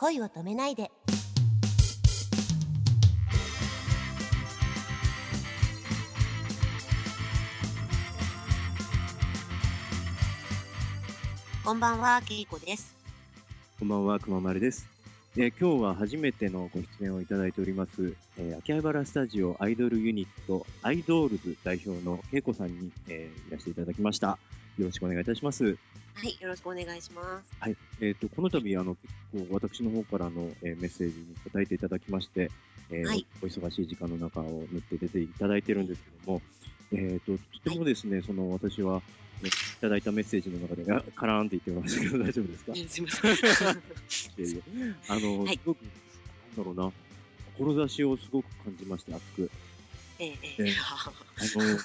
恋を止めないでこんばんは、けいこです。こんばんは、くままるです。えー今日は初めてのご出演をいただいております、えー秋葉原スタジオアイドルユニット、アイドールズ代表のけいこさんに、えーいらしていただきました。よろしくお願いいたします。はい、よろしくお願いします。はい。えっ、と、この度、あの、結構私の方からの、えーメッセージに答えていただきまして、えーはいお忙しい時間の中を縫って出ていただいてるんですけども、えっ、と、とてもですね、その私は、ねいただいたメッセージの中で、あカラーンって言ってましたけど、大丈夫ですか？すみません。あの、はいすごく、なんだろうな、志をすごく感じまして、熱く。えええええ あの、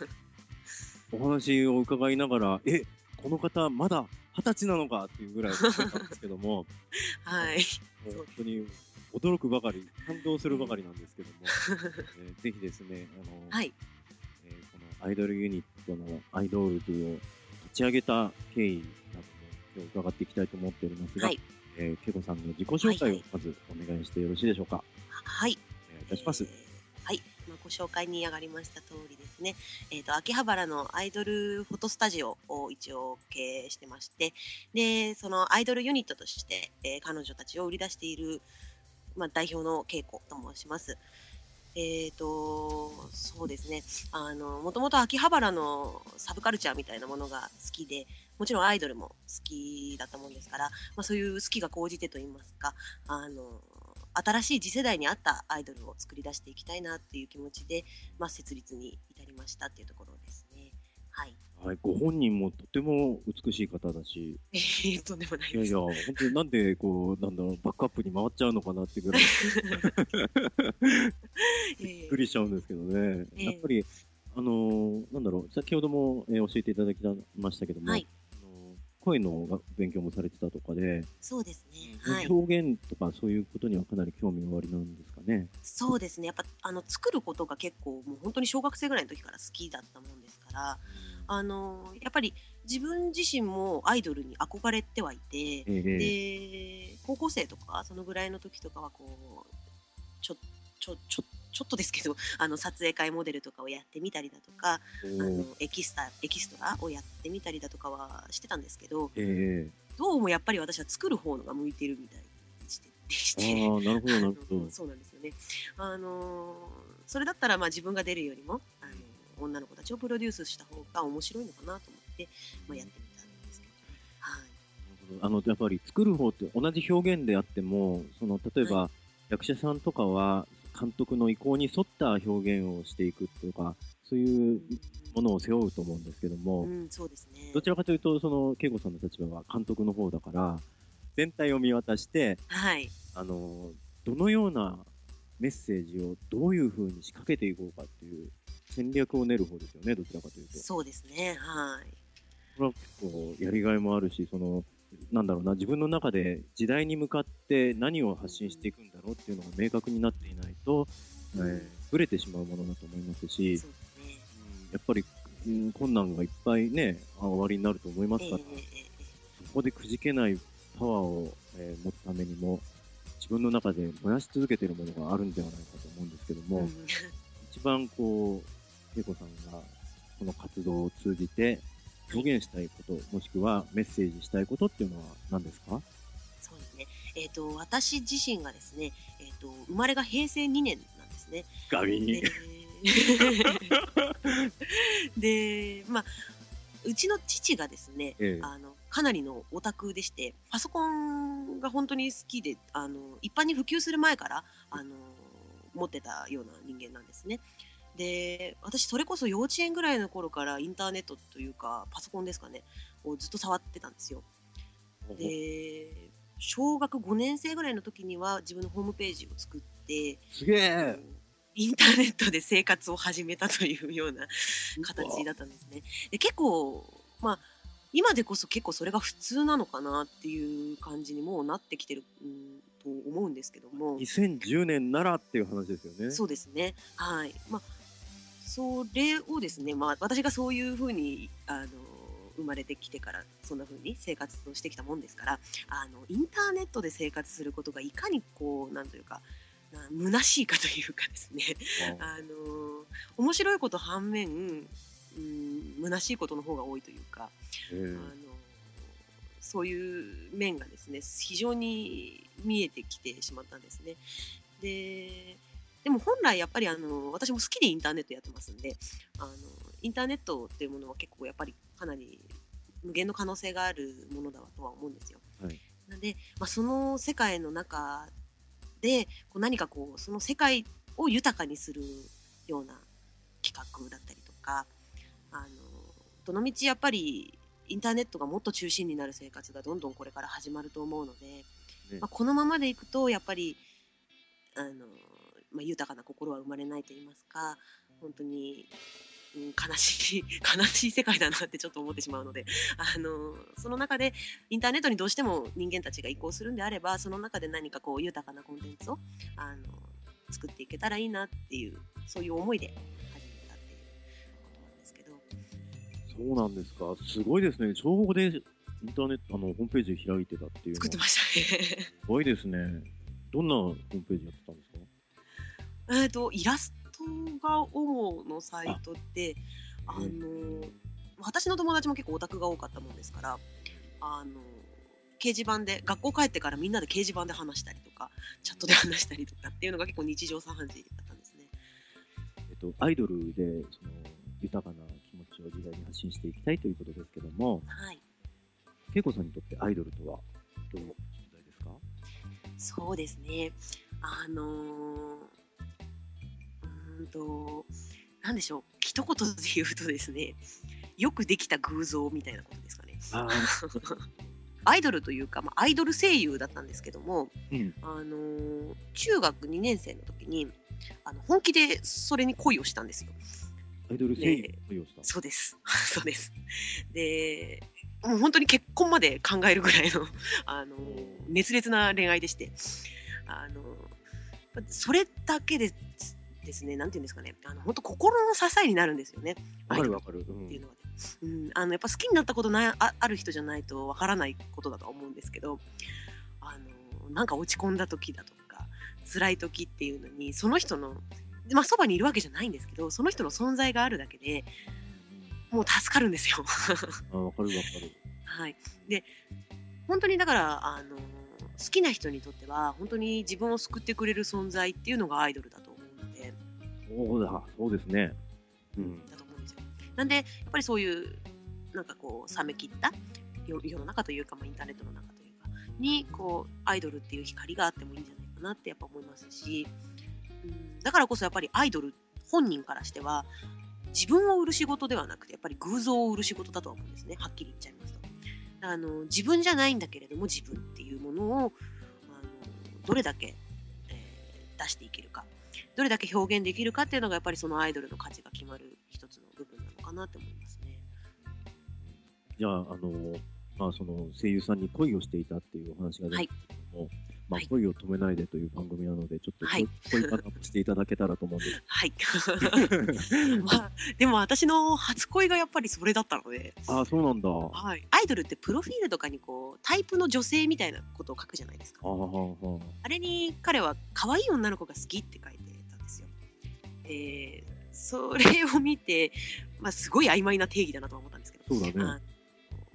お話を伺いながら、え、この方、まだ二十歳なのか？っていうぐらい思ったんですけども、はい。本当に驚くばかり、感動するばかりなんですけども、えーぜひですね、あの、はい。えーこのアイドルユニットのアイドールズを立ち上げた経緯なども今日伺っていきたいと思っておりますが、はいえー、ケコさんの自己紹介をまずお願いしてよろしいでしょうか？はい。お願いいたします。えーはい、まあ、ご紹介に上がりました通りですね、えー、と秋葉原のアイドルフォトスタジオを一応経営してましてでそのアイドルユニットとして、えー彼女たちを売り出している、まあ、代表の恵子と申します。えーとそうですね。あのもともと秋葉原のサブカルチャーみたいなものが好きでもちろんアイドルも好きだったもんですから、まあ、そういう好きが高じてと言いますかあの新しい次世代に合ったアイドルを作り出していきたいなっていう気持ちで、まあ、設立に至りましたっていうところですね。はい。はい、ご本人もとても美しい方だし、えー、とんでもないです。いやいや、本当になんでこう、なんだろう、バックアップに回っちゃうのかなってぐらい、びっくりしちゃうんですけどね。ええやっぱり、あのーなんだろう、先ほども、えー教えていただきましたけども、はいあのー声のが勉強もされてたとかで、そうですね。はい。表現とかそういうことにはかなり興味おありなんですかね。そうですね。やっぱあの作ることが結構もう本当に小学生ぐらいの時から好きだったもんですから、あのやっぱり自分自身もアイドルに憧れてはいて、ええで高校生とかそのぐらいの時とかはこうちょちょちょちょっとですけど あの撮影会モデルとかをやってみたりだとか、おあのーエキスタエキストラをやってみたりだとかはしてたんですけどえどうもやっぱり私は作る方のが向いてるみたいでしてでしえてああ、なるほど、なるほど。そうなんですよね。あのそれだったらまあ自分が出るよりもあの女の子たちをプロデュースした方が面白いのかなと思って、まあ、やってみたんですけどね。はいあのやっぱり作る方って同じ表現であってもその例えば、役者さんとかは監督の意向に沿った表現をしていくとかそういうものを背負うと思うんですけども、うん、そうですね。どちらかというとその恵子さんの立場は監督の方だから全体を見渡してはい。あのどのようなメッセージをどういうふうに仕掛けていこうかっていう戦略を練る方ですよねどちらかというと。そうですね。はい。これは結構やりがいもあるし、その、なんだろうな、自分の中で時代に向かって何を発信していくんだろうっていうのが明確になっていないと、えー、ぶれてしまうものだと思いますし、そうんやっぱり、うん困難がいっぱいね、あおありになると思いますから、そこでくじけないパワーを、えー持つためにも、自分の中で燃やし続けているものがあるんではないかと思うんですけども、うん。一番こう、恵子さんがこの活動を通じて表現したいこと、もしくはメッセージしたいことっていうのは何ですか？そうですね。えっ、と、私自身がですね、えっ、と、生まれが平成2年なんですね。ガビで で、まあ、うちの父がですね、ええあのかなりのオタクでしてパソコンが本当に好きであの一般に普及する前からあの持ってたような人間なんですね。で私それこそ幼稚園ぐらいの頃からインターネットというかパソコンですかねをずっと触ってたんですよ。で小学5年生ぐらいの時には自分のホームページを作ってすげえ。インターネットで生活を始めたというような形だったんですね。で結構まあ今でこそ結構それが普通なのかなっていう感じにもうなってきてる、うん、と思うんですけども。2010年ならっていう話ですよね。そうですね。はい。まあそれをですね、まあ、私がそういうふうにあの生まれてきてからそんな風に生活をしてきたもんですからあのインターネットで生活することがいかにこうなんというかな虚しいかというかですね。あの面白いこと反面、うん、虚しいことの方が多いというか、え。ーあのそういう面がですね非常に見えてきてしまったんですね。ででも本来やっぱりあの私も好きでインターネットやってますんであのインターネットっていうものは結構やっぱりかなり無限の可能性があるものだとは思うんですよ。はいなので、まあ、その世界の中でこう何かこうその世界を豊かにするような企画だったりとかあのどのみちやっぱりインターネットがもっと中心になる生活がどんどんこれから始まると思うので、ねまあ、このままでいくとやっぱりあの、まあ、豊かな心は生まれないと言いますか本当に、うん、悲しい 悲しい世界だなってちょっと思ってしまうのであのその中でインターネットにどうしても人間たちが移行するんであればその中で何かこう豊かなコンテンツをあの作っていけたらいいなっていうそういう思いで始めたっていうことなんですけど。そうなんですか。すごいですね。小5でインターネット、あの、ホームページ開いてたっていう作ってましたね。すごいですね。どんなホームページやってたんですか？えっと、イラストが主のサイトで、あの、私の友達も結構オタクが多かったもんですから、あの、掲示板で、学校帰ってからみんなで掲示板で話したりとか、チャットで話したりとかっていうのが結構日常茶飯事だったんですね。えっと、アイドルで、その、豊かな気持ちを時代に発信していきたいということですけども、はい。恵子さんにとってアイドルとはどういう存在ですか？そうですね。あのー、うーんと、なんでしょう、一言で言うとですね、よくできた偶像みたいなことですかね。あ アイドルというか、まあ、アイドル声優だったんですけども、うん。あのー中学2年生の時にあの本気でそれに恋をしたんですよ。アイドル声優のをした？そうです。そうです。で、もう本当に結婚まで考えるぐらいの、あのー熱烈な恋愛でして、あのーそれだけでですね、なんていうんですかね、あの本当心の支えになるんですよね。わかるわかる。う。っていうんのはね、うん、あのやっぱ好きになったことないあある人じゃないとわからないことだとは思うんですけどあのなんか落ち込んだ時だとか辛い時っていうのにその人のまあそばにいるわけじゃないんですけどその人の存在があるだけでもう助かるんですよ。あ、わかるわかる。はい、で本当にだからあの好きな人にとっては本当に自分を救ってくれる存在っていうのがアイドルだと。そうだ、そうですね。うん。だと思うんですよ。なんでやっぱりそういうなんかこう冷め切った世世の中というか、まあ、インターネットの中というかにこうアイドルっていう光があってもいいんじゃないかなってやっぱ思いますし、うん、だからこそやっぱりアイドル本人からしては自分を売る仕事ではなくてやっぱり偶像を売る仕事だとは思うんですねはっきり言っちゃいますと。あの自分じゃないんだけれども自分っていうものをあのどれだけ、えー出していけるかどれだけ表現できるかっていうのがやっぱりそのアイドルの価値が決まる一つの部分なのかなって思いますね。じゃあ、あの、まあ、その声優さんに恋をしていたっていうお話が出てけども、まあはい、恋を止めないでという番組なので、ちょっとはい恋恋バナをしていただけたらと思うんです。はい。まあ、でも私の初恋がやっぱりそれだったので、ああ、そうなんだ。あはい、アイドルってプロフィールとかにこうタイプの女性みたいなことを書くじゃないですか。あ、はあ、はあれに彼は可愛い女の子が好きって書いて。で、それを見て、まあ、すごい曖昧な定義だなとは思ったんですけど、そうだね。あの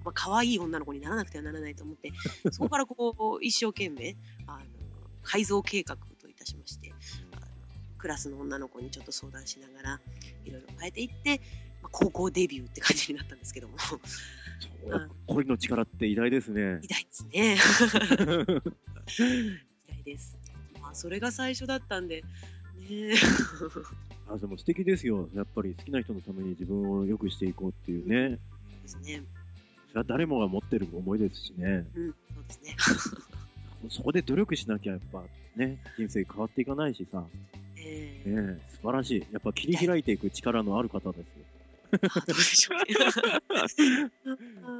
まあ可愛い女の子にならなくてはならないと思って、そこからこう一生懸命あの改造計画といたしまして、あのクラスの女の子にちょっと相談しながらいろいろ変えていって、まあ、高校デビューって感じになったんですけども、恋の力って偉大ですね偉。大ですね。偉大です。まあそれが最初だったんで、ねあでも素敵ですよ。やっぱり好きな人のために自分を良くしていこうっていうね。ですね。それは誰もが持ってる思いですしね。うん、そうですね。そこで努力しなきゃやっぱね、人生変わっていかないしさ。えーねえ素晴らしい。やっぱ切り開いていく力のある方ですよ。あどうでしょうね。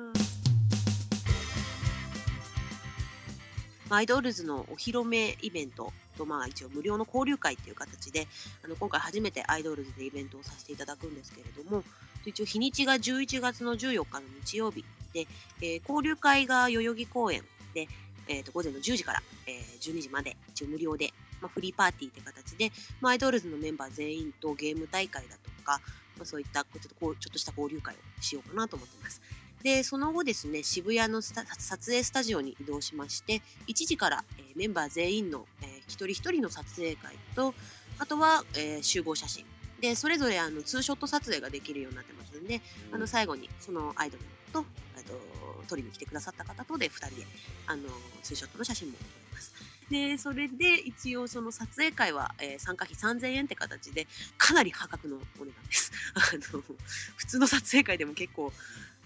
アイドルズのお披露目イベントと、まあ、一応無料の交流会っていう形であの今回初めてアイドルズでイベントをさせていただくんですけれども一応日にちが11月の14日の日曜日で、えー交流会が代々木公園で、えー、と午前の10時から、えー12時まで一応無料で、まあ、フリーパーティーって形で、まあ、アイドルズのメンバー全員とゲーム大会だとか、まあ、そういったちょっとこうちょっとした交流会をしようかなと思っています。で、その後ですね、渋谷のスタ撮影スタジオに移動しまして、1時から、えーメンバー全員の、えー一人一人の撮影会と、あとは、えー集合写真。で、それぞれあのツーショット撮影ができるようになってますんで、あの最後にそのアイドルと、あと撮りに来てくださった方とで2人であのツーショットの写真も撮ります。で、それで一応その撮影会は、えー参加費3000円って形でかなり破格のお値段です。あの普通の撮影会でも結構、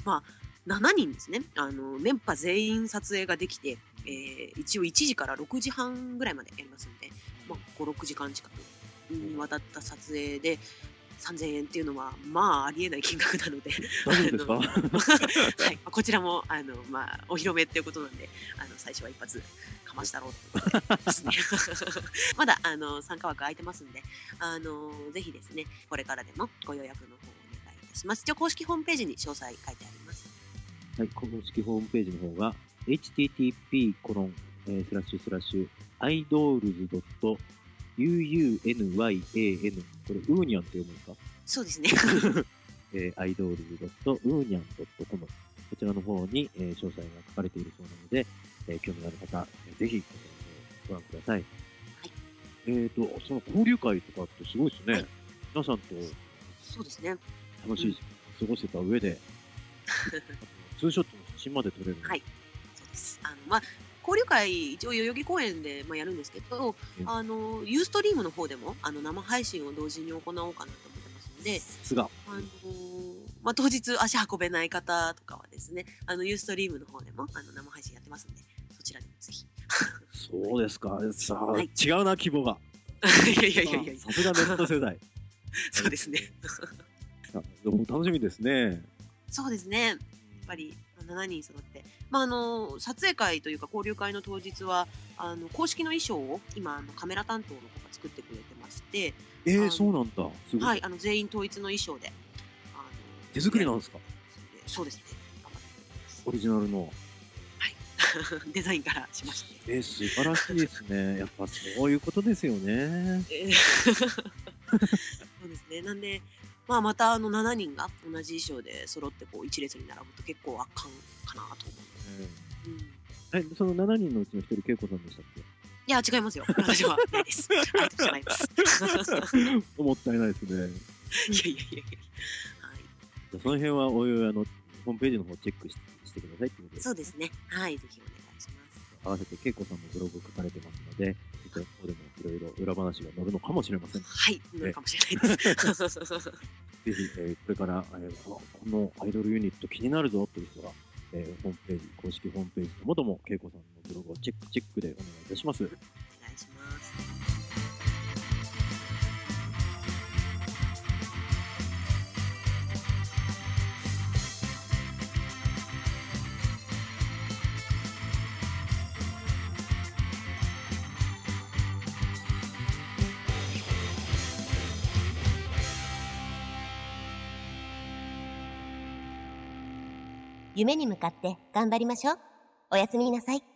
まあ、7人ですね。あの、メンバー全員撮影ができて、えー一応1時から6時半ぐらいまでやりますんで、まあ、5、6時間近くにわたった撮影で、3000円っていうのは、まあ、ありえない金額なので、はい、こちらもあの、まあ、お披露目っていうことなんであの最初は一発かましたろうということでですね。まだあの参加枠空いてますんであのぜひですねこれからでもご予約の方たします一応公式ホームページに詳細書いてあります。はい、公式ホームページの方が、http コロン、えースラッシュスラッシュ、idolz.uunyan、これ、ウーニャンって読むんですか？そうですね。えー、idolz.union.com こちらの方に、えー詳細が書かれているそうなので、えー興味のある方、えーぜひ、えーご覧ください。えっ、と、その交流会とかってすごいですね。はい。皆さんと。そうですね楽しい過ごせた上で、ツーショットの写真まで撮れる。はいそうですあのまあ交流会一応代々木公園で、まあ、やるんですけど、うんあのユーストリームの方でもあの生配信を同時に行おうかなと思ってますので、さすが。あのーまあ、当日足運べない方とかはですね、あのユーストリームの方でもあの生配信やってますんで、そちらでもぜひ。そうですか。さあ、はい違うな、規模が。いやいやいやいや、さすがネット世代。そうですね。あでも楽しみですね。そうですね。やっぱり7人揃って、まあ、あの撮影会というか交流会の当日はあの公式の衣装を今あのカメラ担当の子が作ってくれてまして、えー、そうなんだ。はい、あの全員統一の衣装であの手作りなんですか？そうですねオリジナルの。りますデザインからしましてえー、素晴らしいですね。やっぱそういうことですよね。えー そうですね。なんで、まあ、またあの7人が同じ衣装で揃ってこう一列に並ぶと結構圧巻かなと思う。うん、いえ、その7人のうちの1人、恵子さんでしたっや、違いますよ。私はないです。ありがとうございます。けもったいないですね。いやいやいや。はい。じゃあその辺はおいおいあの、ホームページの方チェックししてくださいそうですね。はい。ぜひお願い。合わせて恵子さんのブログ書かれてますので、そちらの方でもいろいろ裏話が載るのかもしれません。ぜはい。なるかもしれないです。ひ、えーこれから、えーあこのアイドルユニット気になるぞという人が、えーホームページ、公式ホームページともども恵子さんのブログをチェックチェックでお願いいたします。夢に向かって頑張りましょう。おやすみなさい。